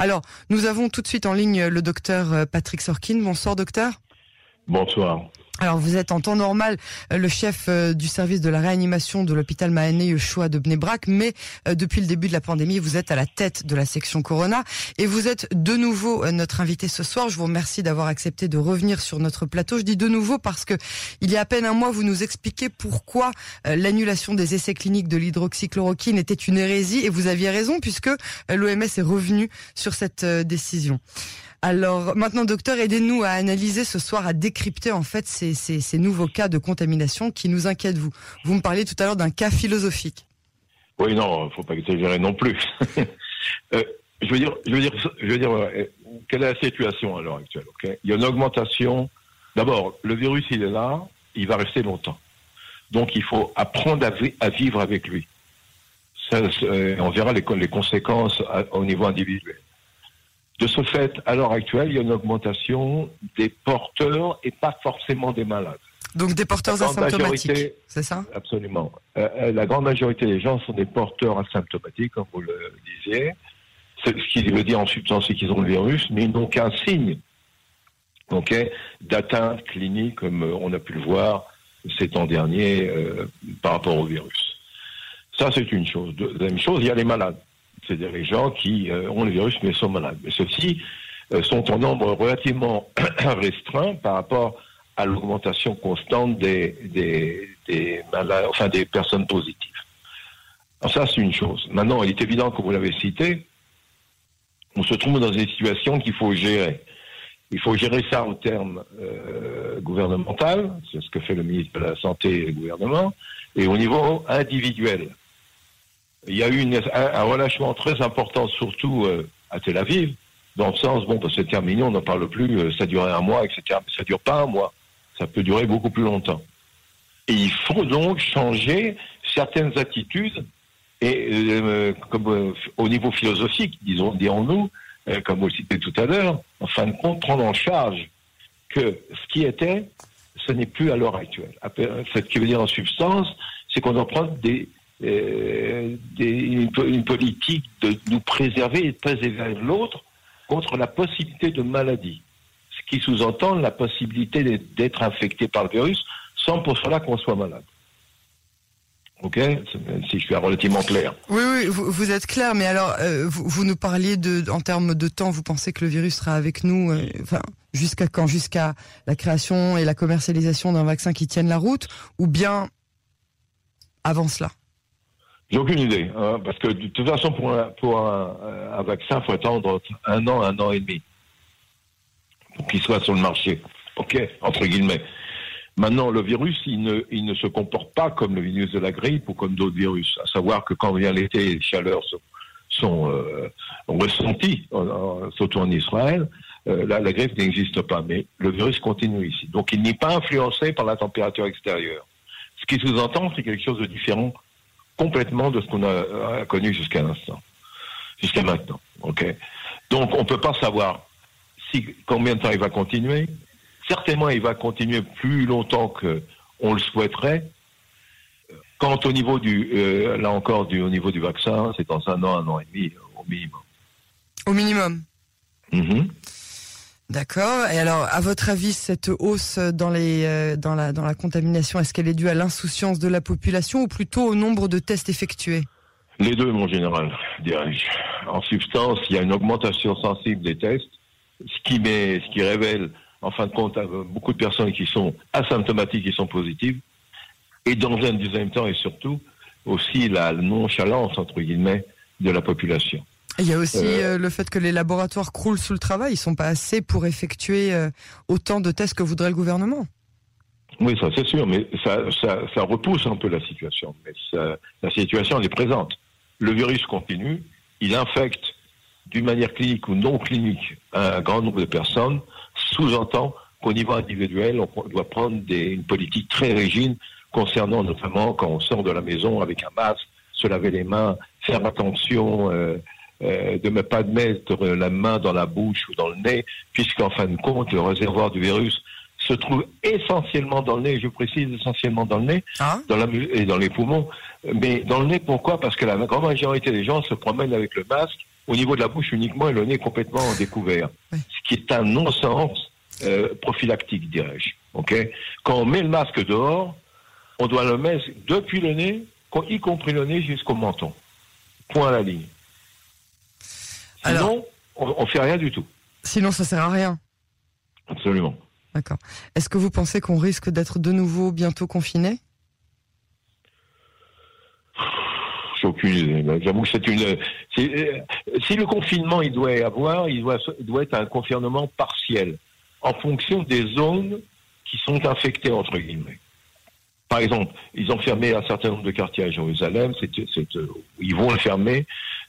Alors, nous avons tout de suite en ligne le docteur euh, Patrick Sorkin. Bonsoir docteur. Bonsoir. Alors vous êtes en temps normal euh, le chef euh, du service de la réanimation de l'hôpital Mahané Yeshua de Bnebrak, mais euh, depuis le début de la pandémie, vous êtes à la tête de la section Corona et vous êtes de nouveau notre invité ce soir. Je vous remercie d'avoir accepté de revenir sur notre plateau. Je dis de nouveau parce que il y a à peine un mois, vous nous expliquez pourquoi l'annulation des essais cliniques de l'hydroxychloroquine était une hérésie et vous aviez raison puisque l'OMS est revenu sur cette décision. Alors maintenant, docteur, aidez-nous à analyser ce soir, à décrypter en fait ces, nouveaux cas de contamination qui nous inquiètent. Vous, vous me parliez tout à l'heure d'un cas philosophique. Oui, non, il faut pas exagérer non plus. euh, je veux dire, je veux dire, euh, quelle est la situation à l'heure actuelle okay Il y a une augmentation. D'abord, le virus, il est là, il va rester longtemps. Donc, il faut apprendre à, vi à vivre avec lui. Euh, on verra les, conséquences à, au niveau individuel. De ce fait, à l'heure actuelle, il y a une augmentation des porteurs et pas forcément des malades. Donc des porteurs asymptomatiques, c'est ça? Absolument. Euh, la grande majorité des gens sont des porteurs asymptomatiques, comme vous le disiez. Ce qui veut dire en substance, c'est qu'ils ont le virus, mais ils n'ont qu'un signe okay, d'atteinte clinique, comme on a pu le voir ces temps derniers euh, par rapport au virus. Ça, c'est une chose. Deuxième chose, il y a les malades c'est-à-dire les gens qui euh, ont le virus mais sont malades. Mais ceux-ci euh, sont en nombre relativement restreint par rapport à l'augmentation constante des, des, des, malades, enfin des personnes positives. Alors ça, c'est une chose. Maintenant, il est évident que vous l'avez cité, on se trouve dans une situation qu'il faut gérer. Il faut gérer ça au terme euh, gouvernemental, c'est ce que fait le ministre de la Santé et le gouvernement, et au niveau individuel il y a eu un, relâchement très important, surtout euh, à Tel Aviv, dans le sens, bon, bah, c'est terminé, on n'en parle plus, euh, ça durait un mois, etc. Mais ça dure pas un mois, ça peut durer beaucoup plus longtemps. Et il faut donc changer certaines attitudes, et euh, comme au niveau philosophique, disons, dirons-nous, comme vous le citez tout à l'heure, en fin de compte, prendre en charge que ce qui était, ce n'est plus à l'heure actuelle. Ce qui veut dire en substance, c'est qu'on doit prendre des, euh, une, politique de nous préserver et de préserver l'autre contre la possibilité de maladie. Ce qui sous-entend la possibilité d'être infecté par le virus sans pour cela qu'on soit malade. Ok, si je suis relativement clair. Oui, oui, vous, êtes clair, mais alors euh, vous, nous parliez de, en termes de temps, vous pensez que le virus sera avec nous, euh, jusqu'à quand? Jusqu'à la création et la commercialisation d'un vaccin qui tienne la route, ou bien avant cela? J'ai aucune idée, hein, parce que de toute façon, pour un, un vaccin, il faut attendre un an, un an et demi pour qu'il soit sur le marché. OK, entre guillemets. Maintenant, le virus, il ne, se comporte pas comme le virus de la grippe ou comme d'autres virus. À savoir que quand vient l'été, les chaleurs sont, euh, ressenties, surtout en Israël. Euh, la, la grippe n'existe pas, mais le virus continue ici. Donc, il n'est pas influencé par la température extérieure. Ce qui sous-entend, c'est quelque chose de différent complètement de ce qu'on a, connu jusqu'à l'instant, jusqu'à maintenant. Donc on peut pas savoir si combien de temps il va continuer. Certainement, il va continuer plus longtemps que on le souhaiterait. Quant au niveau du, euh, là encore, du, au niveau du vaccin, c'est dans un an, un an et demi au minimum. Au minimum. Mm-hmm. D'accord. Et alors, à votre avis, cette hausse euh, dans la contamination, est-ce qu'elle est due à l'insouciance de la population ou plutôt au nombre de tests effectués? Les deux, mon général, dirais-je. En substance, il y a une augmentation sensible des tests, ce qui met, ce qui révèle, en fin de compte, beaucoup de personnes qui sont asymptomatiques et sont positives. Et dans un deuxième temps, et surtout, aussi la nonchalance entre guillemets de la population. Il y a aussi euh, le fait que les laboratoires croulent sous le travail. Ils sont pas assez pour effectuer euh, autant de tests que voudrait le gouvernement. Oui, ça c'est sûr, mais ça, ça, ça, repousse un peu la situation. Mais ça, la situation elle est présente. Le virus continue, il infecte d'une manière clinique ou non clinique un grand nombre de personnes, sous-entend qu'au niveau individuel, on doit prendre des, une politique très rigide concernant notamment quand on sort de la maison avec un masque, se laver les mains, faire attention. Euh, euh, de ne pas mettre la main dans la bouche ou dans le nez, puisqu'en fin de compte, le réservoir du virus se trouve essentiellement dans le nez, je précise essentiellement dans le nez, ah. dans la, et dans les poumons. Mais dans le nez, pourquoi? Parce que la grande majorité des gens se promènent avec le masque au niveau de la bouche uniquement et le nez complètement découvert. Ce qui est un non-sens euh, prophylactique, dirais-je. Ok? Quand on met le masque dehors, on doit le mettre depuis le nez, y compris le nez jusqu'au menton. Point à la ligne. Sinon, on, ne fait rien du tout. Sinon, ça sert à rien. Absolument. D'accord. Est-ce que vous pensez qu'on risque d'être de nouveau bientôt confiné J'ai aucune idée. J'avoue que c'est une. Euh, si le confinement il doit y avoir, il doit, il doit être un confinement partiel, en fonction des zones qui sont infectées entre guillemets. Par exemple, ils ont fermé un certain nombre de quartiers à Jérusalem. Euh, ils vont le fermer.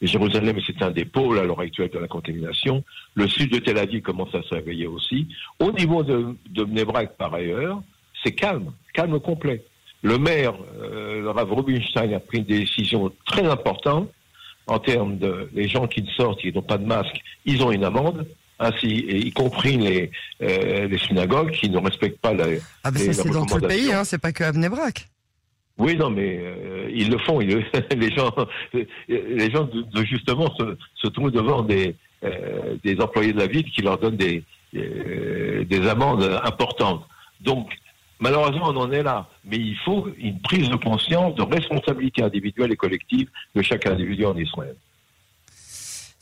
Jérusalem, c'est un des pôles à l'heure actuelle de la contamination. Le sud de Tel Aviv commence à se réveiller aussi. Au niveau de, de Mnebrak, par ailleurs, c'est calme, calme complet. Le maire, euh, Rav Rubinstein, a pris une décision très importante en termes de les gens qui sortent, qui n'ont pas de masque, ils ont une amende ainsi, y compris les, euh, les synagogues qui ne respectent pas la. Ah, ben ça, c'est dans tout le pays, hein, c'est pas que à Bnebrak. Oui, non, mais euh, ils le font. les gens, les gens justement se, trouvent devant des, euh, des employés de la ville qui leur donnent des, des amendes importantes. Donc, malheureusement, on en est là. Mais il faut une prise de conscience de responsabilité individuelle et collective de chaque individu en Israël.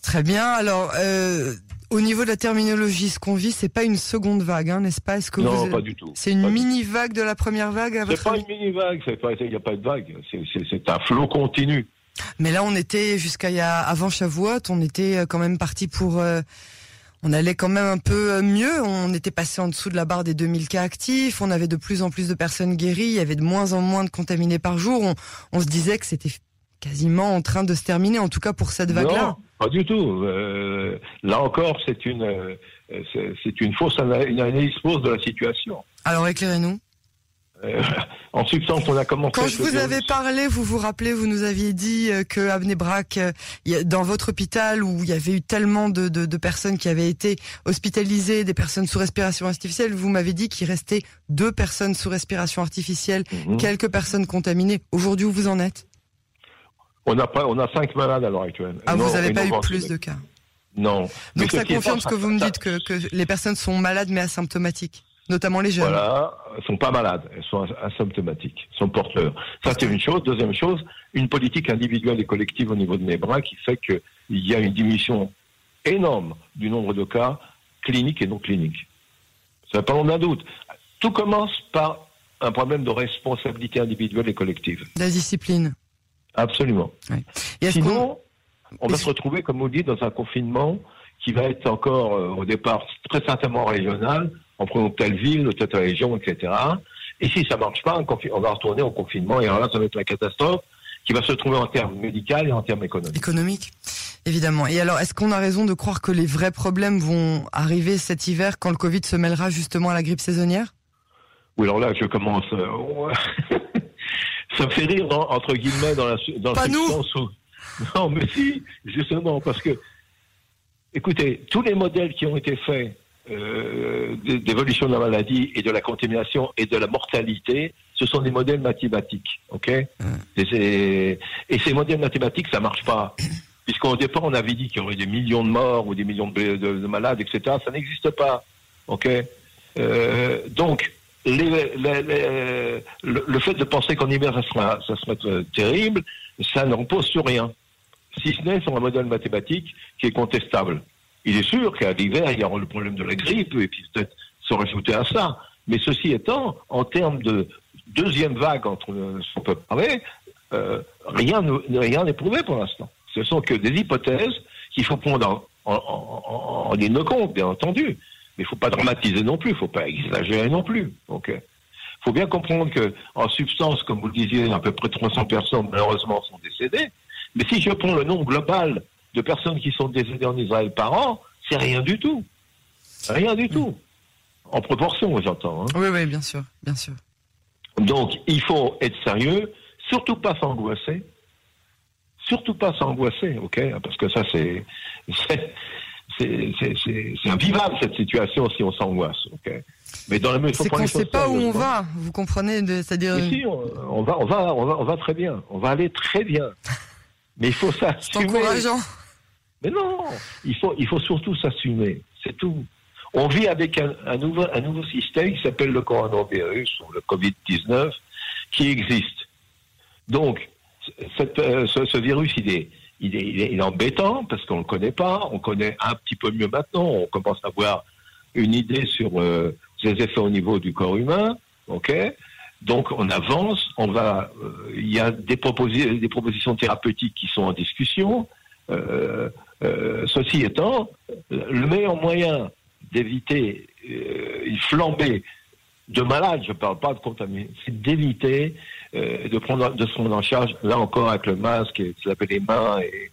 Très bien. Alors, euh, au niveau de la terminologie, ce qu'on vit, c'est pas une seconde vague, hein, n'est-ce pas? Est-ce que Non, pas du tout. C'est une mini vague de la première vague. C'est pas une mini vague. Il n'y a pas de vague. C'est un flot continu. Mais là, on était jusqu'à y a, avant Shavuot, on était euh, quand même parti pour. Euh, on allait quand même un peu euh, mieux. On était passé en dessous de la barre des 2000 cas actifs. On avait de plus en plus de personnes guéries. Il y avait de moins en moins de contaminés par jour. On, on se disait que c'était quasiment en train de se terminer, en tout cas pour cette vague-là. Pas du tout. Euh, là encore, c'est une, euh, c'est une fausse une analyse fausse de la situation. Alors éclairez-nous. Euh, en substance, on a commencé. Quand je vous avais parlé, vous vous rappelez, vous nous aviez dit que à dans votre hôpital où il y avait eu tellement de, de, de, personnes qui avaient été hospitalisées, des personnes sous respiration artificielle, vous m'avez dit qu'il restait deux personnes sous respiration artificielle, mhm. quelques personnes contaminées. Aujourd'hui, où vous en êtes? On a, pas, on a cinq malades à l'heure actuelle. Ah, vous n'avez pas eu plus de cas Non. Donc ça confirme ce que vous me dites, que, les personnes sont malades mais asymptomatiques notamment les jeunes. Voilà, elles sont pas malades, elles sont asymptomatiques, elles sont porteurs. Ça c'est une chose. Deuxième chose, une politique individuelle et collective au niveau de mes bras qui fait qu'il y a une diminution énorme du nombre de cas cliniques et non cliniques. Ça pas d'un doute. Tout commence par un problème de responsabilité individuelle et collective. La discipline. Absolument. Sinon, on va se retrouver, comme vous dites, dans un confinement qui va être encore, euh, au départ, très certainement régional, en prenant telle ville, telle région, etc. Et si ça marche pas, on va retourner au confinement, et alors là, ça va être la catastrophe qui va se trouver en termes médicaux et en termes économiques. Économiques, évidemment. Et alors, est-ce qu'on a raison de croire que les vrais problèmes vont arriver cet hiver quand le Covid se mêlera justement à la grippe saisonnière? Oui, alors là, je commence... Euh, ça me fait rire, entre guillemets, dans la dans Pas nous. Non, mais si, justement, parce que, écoutez, tous les modèles qui ont été faits euh, d'évolution de la maladie et de la contamination et de la mortalité, ce sont des modèles mathématiques, ok? Et, ces modèles mathématiques, ça marche pas. Puisqu'au départ, on avait dit qu'il y aurait des millions de morts ou des millions de, malades, etc. Ça n'existe pas, ok? Euh, Donc, les, le, fait de penser qu'en hiver ça sera, ça sera terrible, ça ne repose sur rien. Si ce n'est sur un modèle mathématique qui est contestable. Il est sûr qu'à l'hiver, il y aura le problème de la grippe, et puis peut-être se rajouter à ça. Mais ceci étant, en termes de deuxième vague, entre ce peut parler, euh, rien n'est prouvé pour l'instant. Ce sont que des hypothèses qu'il faut prendre en, en, en, en compte, bien entendu. Mais il ne faut pas dramatiser non plus, il ne faut pas exagérer non plus. Donc, il faut bien comprendre que, en substance, comme vous le disiez, à peu près 300 personnes, malheureusement, sont décédées. Mais si je prends le nombre global de personnes qui sont décédées en Israël par an, c'est rien du tout. Rien du tout. En proportion, j'entends. Hein. Oui, oui, bien sûr, bien sûr. Donc, il faut être sérieux, surtout pas s'angoisser. Surtout pas s'angoisser, ok Parce que ça, c'est c'est invivable cette situation si on s'angoisse. ok mais dans la mesure, c'est qu'on ne sait pas où on va. Vous comprenez, c'est-à-dire. Si, on, va, on va, on va, on va très bien. On va aller très bien. Mais il faut. C'est encourageant. Mais non, il faut, il faut surtout s'assumer, c'est tout. On vit avec un, nouveau, un nouveau système qui s'appelle le coronavirus ou le Covid-19 qui existe. Donc, euh, ce, virus, il est, il est, embêtant parce qu'on ne le connaît pas. On connaît un petit peu mieux maintenant. On commence à avoir une idée sur euh, effets au niveau du corps humain. OK? Donc on avance, on va, euh, il y a des, des propositions thérapeutiques qui sont en discussion. Euh, euh, ceci étant, le meilleur moyen d'éviter une flambée de malades, je ne parle pas de contaminés, c'est d'éviter de prendre de se prendre en charge, là encore avec le masque, et se laver les mains et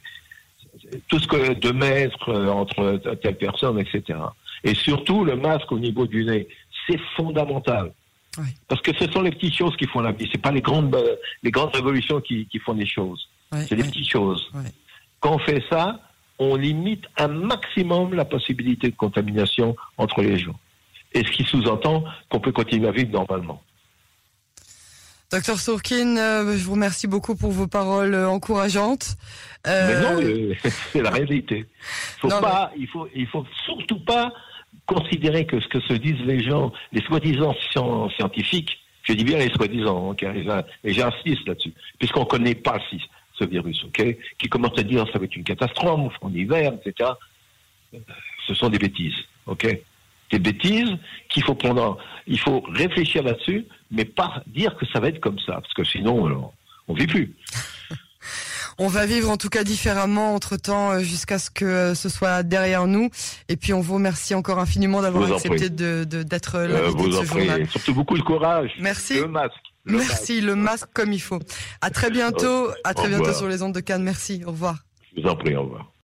tout ce que de mettre entre telle personne, etc. Et surtout le masque au niveau du nez, c'est fondamental. Parce que ce sont les petites choses qui font la vie. C'est pas les grandes, euh, les grandes révolutions qui, font des choses. c'est les petites choses. Quand on fait ça, on limite un maximum la possibilité de contamination entre les gens. Et ce qui sous-entend qu'on peut continuer à vivre normalement. Docteur Sourkin, euh, je vous remercie beaucoup pour vos paroles euh, encourageantes. Mais non, c'est la réalité. Faut pas, il faut, il faut surtout pas considérer que ce que se disent les gens, les soi-disant scientifiques, je dis bien les soi-disant, hein, et j'insiste là-dessus, puisqu'on ne connaît pas ce virus, ok, qui commence à dire ça va être une catastrophe en hiver, etc. Ce sont des bêtises, ok Des bêtises qu'il faut prendre, il faut réfléchir là-dessus, mais pas dire que ça va être comme ça, parce que sinon, on ne vit plus. On va vivre en tout cas différemment entre temps euh, jusqu'à ce que euh, ce soit derrière nous. Et puis on vous remercie encore infiniment d'avoir accepté de d'être là euh, de ce journal. Surtout beaucoup de courage. Merci. Le masque. Merci, le masque comme il faut. À très bientôt. À très bientôt sur les ondes de Cannes. Merci. Au revoir. Je vous en prie. Au revoir.